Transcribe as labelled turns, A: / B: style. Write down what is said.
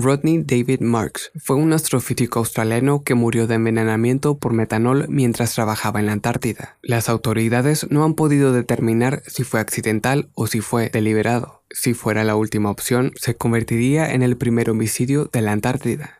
A: Rodney David Marks fue un astrofísico australiano que murió de envenenamiento por metanol mientras trabajaba en la Antártida. Las autoridades no han podido determinar si fue accidental o si fue deliberado. Si fuera la última opción, se convertiría en el primer homicidio de la Antártida.